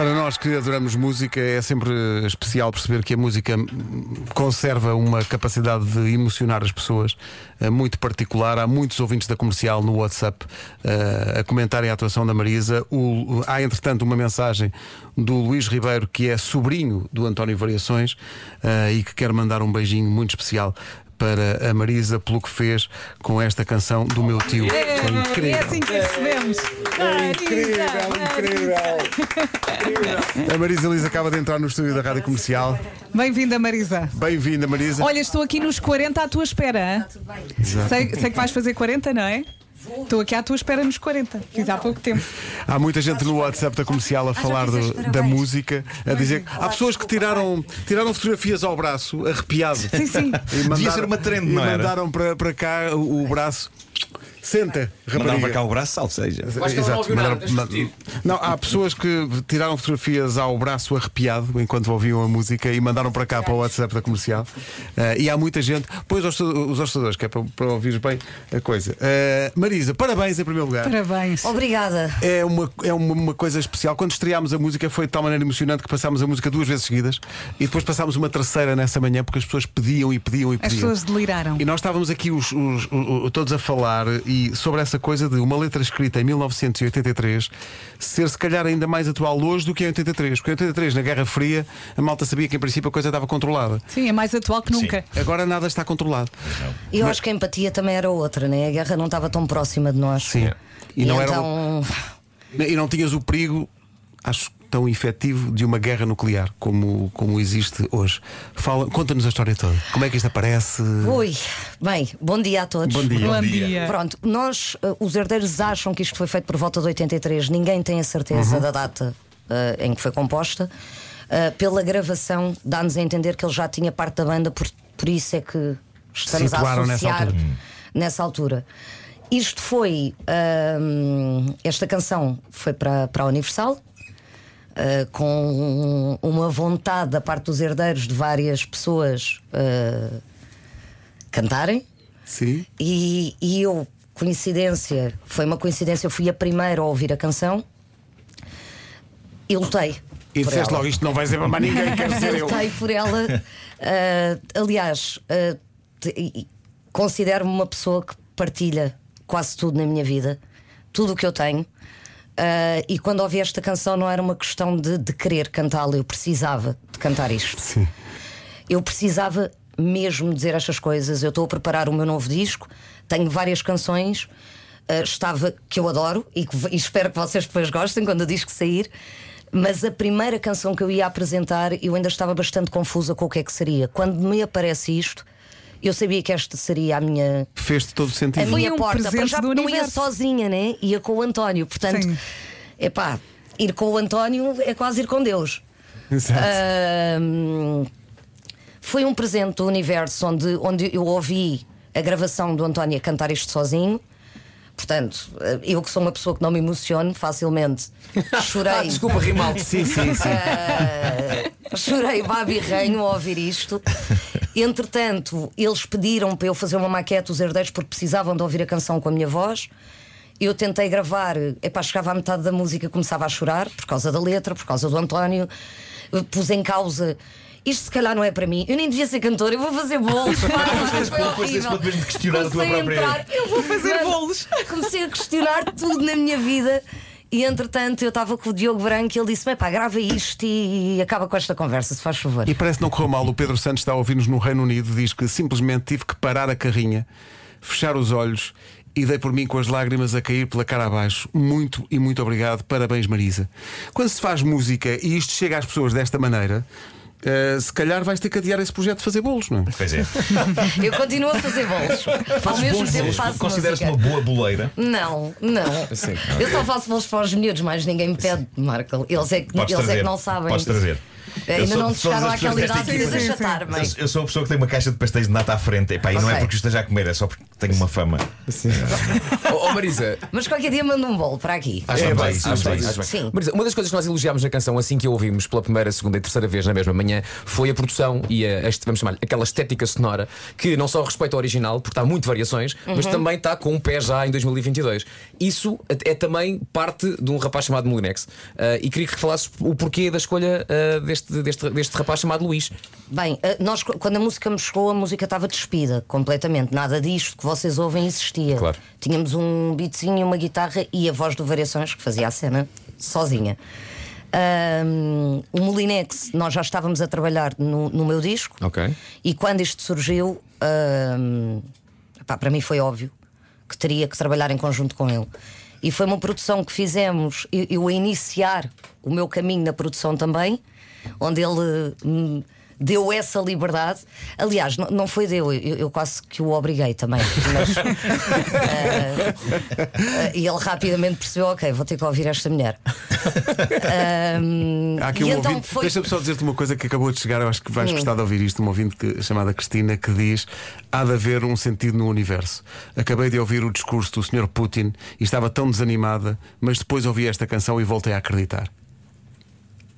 Para nós que adoramos música, é sempre especial perceber que a música conserva uma capacidade de emocionar as pessoas eh, muito particular. Há muitos ouvintes da comercial no WhatsApp uh, a comentarem a atuação da Marisa. Há, entretanto, uma mensagem do Luís Ribeiro, que é sobrinho do António Variações uh, e que quer mandar um beijinho muito especial para a Marisa pelo que fez com esta canção do meu tio. É, é incrível. É assim que recebemos. É incrível, incrível. A Marisa Liz acaba de entrar no estúdio da Rádio Comercial. Bem-vinda, Marisa. Bem-vinda, Marisa. Olha, estou aqui nos 40 à tua espera. Sei, sei que vais fazer 40, não é? Estou aqui à tua espera nos 40, fiz há pouco tempo. Há muita gente no WhatsApp da comercial a falar do, da música, a dizer. Há pessoas que tiraram, tiraram fotografias ao braço, arrepiado. Sim, sim. E mandaram, Devia ser uma trend, e não era? mandaram para, para cá o, o braço. Senta, Mandaram rapariga. para cá o braço, salve seja. Que ela não ouviu nada. Não, há pessoas que tiraram fotografias ao braço arrepiado enquanto ouviam a música e mandaram para cá para o WhatsApp da comercial. Eh, e há muita gente, pois os os ostadores, que é para, para ouvires bem a coisa. Eh, Marisa, parabéns em primeiro lugar. Parabéns. Obrigada. É uma, é uma, uma coisa especial. Quando estreámos a música foi de tal maneira emocionante que passámos a música duas vezes seguidas e depois passámos uma terceira nessa manhã porque as pessoas pediam e pediam e As pediam. pessoas deliraram. E nós estávamos aqui os, os- o- o- todos a falar e sobre essa coisa de uma letra escrita em 1983 ser se calhar ainda mais atual hoje do que em 83. Porque em 83, na Guerra Fria, a malta sabia que em princípio a coisa estava controlada. Sim, é mais atual que nunca. Agora nada está controlado. E eu acho que a empatia também era outra, né? A guerra não estava tão próxima de nós. Sim. E, E não era. então. E não tinhas o perigo, acho tão efetivo, de uma guerra nuclear como, como existe hoje. Fala, conta-nos a história toda. Como é que isto aparece? Ui, bem, bom dia a todos. Bom dia. Bom dia. dia. Pronto, nós, eh, os herdeiros, acham que isto foi feito por volta de 83. Ninguém tem a certeza Uhum. da data eh, em que foi composta. Eh, pela gravação, dá-nos a entender que ele já tinha parte da banda, por, por isso é que estamos Situaram a nessa associar altura. nessa altura. Isto foi. esta canção foi para, para a Universal. Uh, com uma vontade da parte dos herdeiros de várias pessoas uh, cantarem. Sim. E, e eu, coincidência, foi uma coincidência, eu fui a primeira a ouvir a canção e lutei. E disseste logo isto não vai ser para mais ninguém, quer dizer eu. Lutei por ela. Ah, aliás, considero-me uma pessoa que partilha quase tudo na minha vida, tudo o que eu tenho. Ah, e quando ouvi esta canção, não era uma questão de, de querer cantá-la, eu precisava de cantar isto. Sim. Eu precisava mesmo dizer estas coisas. Eu estou a preparar o meu novo disco, tenho várias canções. ah, estava que eu adoro e, que, e espero que vocês depois gostem quando o disco sair. Mas a primeira canção que eu ia apresentar, eu ainda estava bastante confusa com o que é que seria. Quando me aparece isto, eu sabia que esta seria a minha, Fez-te todo a sentido. Foi minha um porta. Para presente já não ia universo. sozinha, né? Ia com o António. Portanto, Sim. epá, ir com o António é quase ir com Deus. Exato. Ahm, foi um presente do universo onde, onde eu ouvi a gravação do António a cantar isto sozinho. Portanto, eu que sou uma pessoa que não me emociono facilmente, chorei. Desculpa, Rimaldo. Sim, sim, sim. Ah, chorei babirranho ao ouvir isto. Entretanto, eles pediram para eu fazer uma maquete, os herdeiros, porque precisavam de ouvir a canção com a minha voz. Eu tentei gravar, epá, chegava à metade da música começava a chorar por causa da letra, por causa do António. Pus em causa. Isto se calhar não é para mim. Eu nem devia ser cantora, eu vou fazer bolos. pá, a entrar, eu vou fazer bolos. Comecei a questionar tudo na minha vida. E entretanto eu estava com o Diogo Branco e ele disse: pá, grava isto e acaba com esta conversa, se faz favor. E parece que não correu mal. O Pedro Santos está a ouvir-nos no Reino Unido. Diz que simplesmente tive que parar a carrinha, fechar os olhos e dei por mim com as lágrimas a cair pela cara abaixo. Muito e muito obrigado. Parabéns, Marisa. Quando se faz música e isto chega às pessoas desta maneira. Eh, se calhar vais ter que adiar esse projeto de fazer bolos, não é? Pois é. Eu continuo a fazer bolos. Ao mesmo tempo bolos. faço Consideras-te uma boa boleira? Não, não. Sim. Eu só faço bolos para os miúdos, mas ninguém me pede, Marco. Eles é que, Podes eles é que não sabem. Podes trazer. Ainda sou- não chegaram àquela idade de Sim, sim, sim. achatar-me. Eu- Eu sou a pessoa que tem uma caixa de pastéis de nata à frente. Epá, e não é porque esteja a comer, é só porque tenho uma fama. Oh, oh, Marisa, Mas qualquer dia manda um bolo para aqui. Acho É, bem, acho bem. Sim. Marisa, uma das coisas que nós elogiámos na canção assim que a ouvimos pela primeira, segunda e terceira vez na mesma manhã foi a produção e a, a- vamos chamar aquela estética sonora que não só respeita ao original, porque está muito variações, mas Uhum. também está com um pé já em 2022. Isso é também parte de um rapaz chamado Molinex. Ah, e queria que falasses o porquê da escolha ah, deste, deste, deste rapaz chamado Luís. Bem, eh, nós, quando a música me chegou, a música estava despida completamente. Nada disto que vocês ouvem existia. Claro. Tínhamos um beatzinho, uma guitarra e a voz do Variações que fazia a cena sozinha. Ahm, o Molinex, nós já estávamos a trabalhar no, no meu disco Ok. e quando isto surgiu, ahm, pá, para mim foi óbvio que teria que trabalhar em conjunto com ele. E foi uma produção que fizemos, eu, eu a iniciar o meu caminho na produção também, onde ele hum, deu essa liberdade. Aliás, não, não foi deu, eu, eu quase que o obriguei também. Mas, ah, e ele rapidamente percebeu: ok, vou ter que ouvir esta mulher. Há aqui um então ouvinte. foi. Deixa-me só dizer-te uma coisa que acabou de chegar, eu acho que Hum. vais gostar de ouvir isto. Uma ouvinte que- chamada Cristina que diz: há de haver um sentido no universo. Acabei de ouvir o discurso do Sr. Putin e estava tão desanimada, mas depois ouvi esta canção e voltei a acreditar.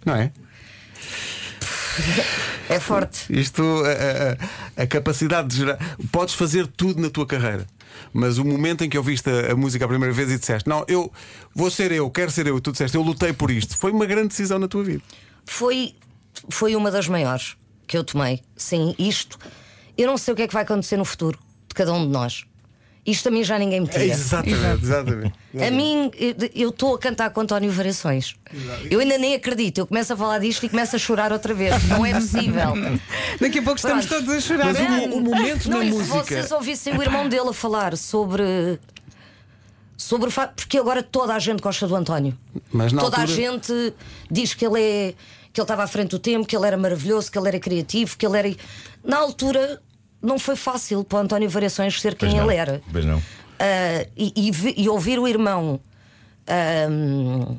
Não é? É forte. Isto, a, a- a capacidade de gerar. Podes fazer tudo na tua carreira, mas o momento em que ouviste a, a música a primeira vez e disseste: Não, eu vou ser eu, quero ser eu, e tu disseste: Eu lutei por isto, foi uma grande decisão na tua vida. Foi, foi uma das maiores que eu tomei. Sim, isto. Eu não sei o que é que vai acontecer no futuro de cada um de nós. Isto a mim já ninguém me tira. exatamente, exatamente. A mim, eu- estou a cantar com António Variações. Eu ainda nem acredito. Eu começo a falar disto e começo a chorar outra vez. Não é possível. Daqui a pouco estamos Pronto. todos a chorar. Mas o, o momento Não, na e se música. vocês ouvissem o irmão dele a falar sobre. Sobre o facto. Porque agora toda a gente gosta do António. Toda a altura- gente diz que ele é. que ele estava à frente do tempo, que ele era maravilhoso, que ele era criativo, que ele era. Na altura não foi fácil para o António Variações ser quem ele era. Pois não. Ah, e, e e ouvir o irmão. ahm,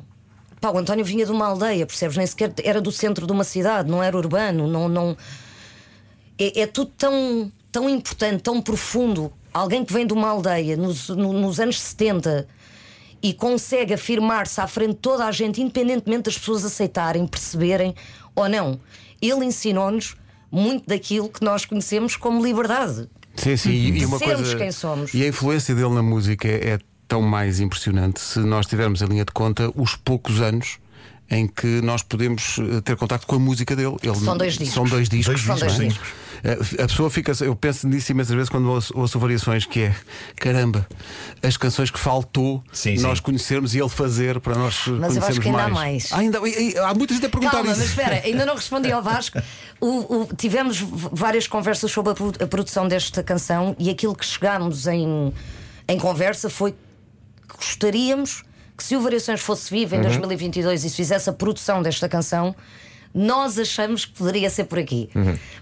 pá, o António vinha de uma aldeia, percebes? Nem sequer era do centro de uma cidade, não era urbano, não. não... É, é tudo tão, tão importante, tão profundo. Alguém que vem de uma aldeia nos, no- nos anos 70 e consegue afirmar-se à frente de toda a gente, independentemente das pessoas aceitarem, perceberem ou não. Ele ensinou-nos muito daquilo que nós conhecemos como liberdade. Sim, sim, e, e uma coisa. quem somos. E a influência dele na música é, é tão mais impressionante se nós tivermos em linha de conta os poucos anos em que nós podemos eh, ter contacto com a música dele. Ele- São dois discos. São dois discos. Dois São dois é? discos. Eh, A pessoa fica. Eu penso nisso imensas vezes quando ouço, ouço variações, que é caramba, as canções que faltou Sim, nós sim. conhecermos e ele fazer para nós Mas eu conhecermos acho que ainda há mais. mais. Ah, ainda, há muita gente a perguntar Calma, isso. mas espera, ainda não respondi ao Vasco. O- o- tivemos várias conversas sobre a produção desta canção e aquilo que chegámos em, em conversa foi que gostaríamos que se o Variações fosse vivo em 2022 e se fizesse a produção desta canção. Nós achamos que poderia ser por aqui,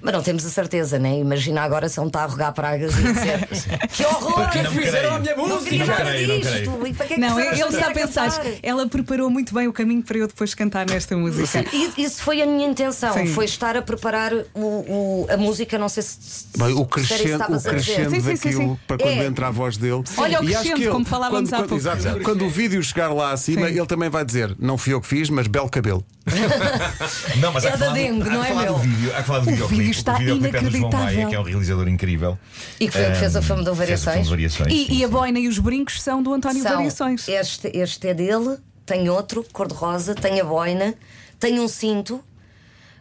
mas não temos a certeza, né? Imagina agora se ele está a rogar pragas e dizer que horror! Para que é que Não fizeram a minha Não música? queria Não creio, não. E para que é que Não, ele está a pensar. cantar? Ela preparou muito bem o caminho para eu depois cantar nesta música. E- Isso foi a minha intenção, Sim. foi estar a preparar o, o- a música, não sei se, Bem, o isso crescendo, o estavas a dizer. crescendo Sim, sim, sim, daquilo sim. para quando É. entra a voz dele. Olha o E acho crescendo, que ele, como falávamos quando, há quando, pouco. exato, quando o vídeo chegar lá acima, Sim. ele também vai dizer: Não fui eu que fiz, mas belo cabelo. Não, mas É há que da falar, do- dengue, há que não é falar meu. do vídeo. Há que falar do O videoclipe. vídeo está o videoclipe é do João inacreditável. Maia, que é um realizador incrível. E que foi o que fez o Ahm, filme do fez o filme Variações. variações. E, sim, e a sim. boina e os brincos são do António São, Variações. este, este é dele, tem outro, cor-de-rosa, tem a boina, tem um cinto.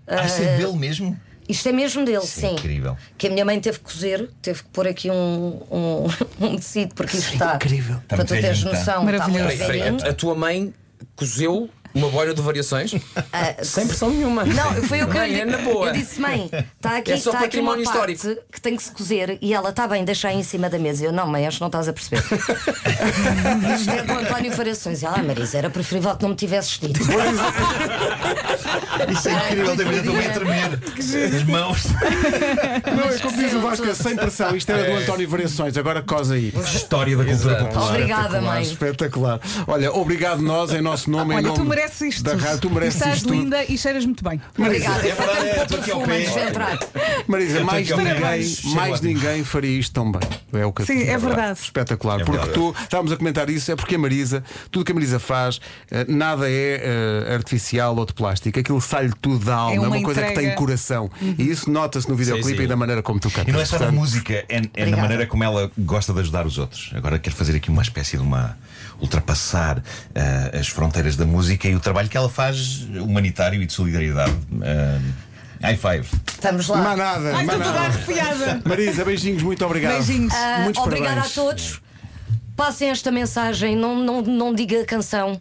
Ah, isso é dele mesmo? Isto é mesmo dele, Isso é sim. incrível. Que a minha mãe teve que cozer, teve que pôr aqui um, um, um tecido, porque isto está. incrível. Está Para tu muito teres velhinho, está. noção, está Maravilhoso. muito velhinho. a, a tua mãe cozeu uma boina de variações? Ah, Sem pressão nenhuma. Não, foi o que eu, é na boa. eu disse, mãe, está aqui, É só está aqui uma parte histórico. que tem que se cozer e ela está bem, deixa aí em cima da mesa. Eu não, mãe, acho que não estás a perceber. Isto é do António Variações. E ela, ah, Marisa, era preferível que não me tivesses dito. Isso é incrível, David, eu estou bem a tremer. As mãos. Não, é como diz o Vasco, é sem pressão. Isto era do António Variações, agora cosa aí. História da cultura popular. Obrigada, Espetacular, mãe. Espetacular. Olha, obrigado nós, em nosso nome, em nome mereces isto. Da rádio, tu mereces Estás isto tudo. linda e cheiras muito bem. Obrigada. É verdade, é, estou aqui ao perfume pé. antes de entrar. Marisa, mais que ninguém, mais ninguém faria isto tão bem. É o que eu Sim, te digo. é verdade. Espetacular. É porque verdade. tu estávamos a comentar isso, é porque a Marisa, tudo que a Marisa faz, eh, nada é eh, artificial ou de plástico. Aquilo sai-lhe tudo da alma, é uma uma, coisa que tem coração. E isso nota-se no videoclipe e da maneira como tu cantas. E não é só na música, é, é na maneira como ela gosta de ajudar os outros. Agora quero fazer aqui uma espécie de uma. ultrapassar ah, as fronteiras da música e o trabalho que ela faz humanitário e de solidariedade. Ah, high five. Estamos lá. Mais nada, Ai, estou toda nada. arrepiada. Marisa, beijinhos, muito obrigado. Beijinhos. Ah, Muitos obrigada parabéns. a todos. Passem esta mensagem, não, não, não diga a canção,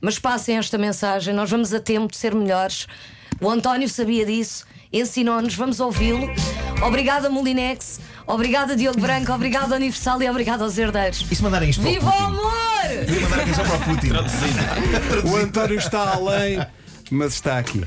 mas passem esta mensagem. Nós vamos a tempo de ser melhores. O António sabia disso, ensinou-nos, vamos ouvi-lo. Obrigada, Molinex. Obrigada, Diogo Branco. Obrigada, Universal e obrigada aos herdeiros. E se mandarem isto Viva o o Mandar a canção para o Putin. O António está além, mas está aqui.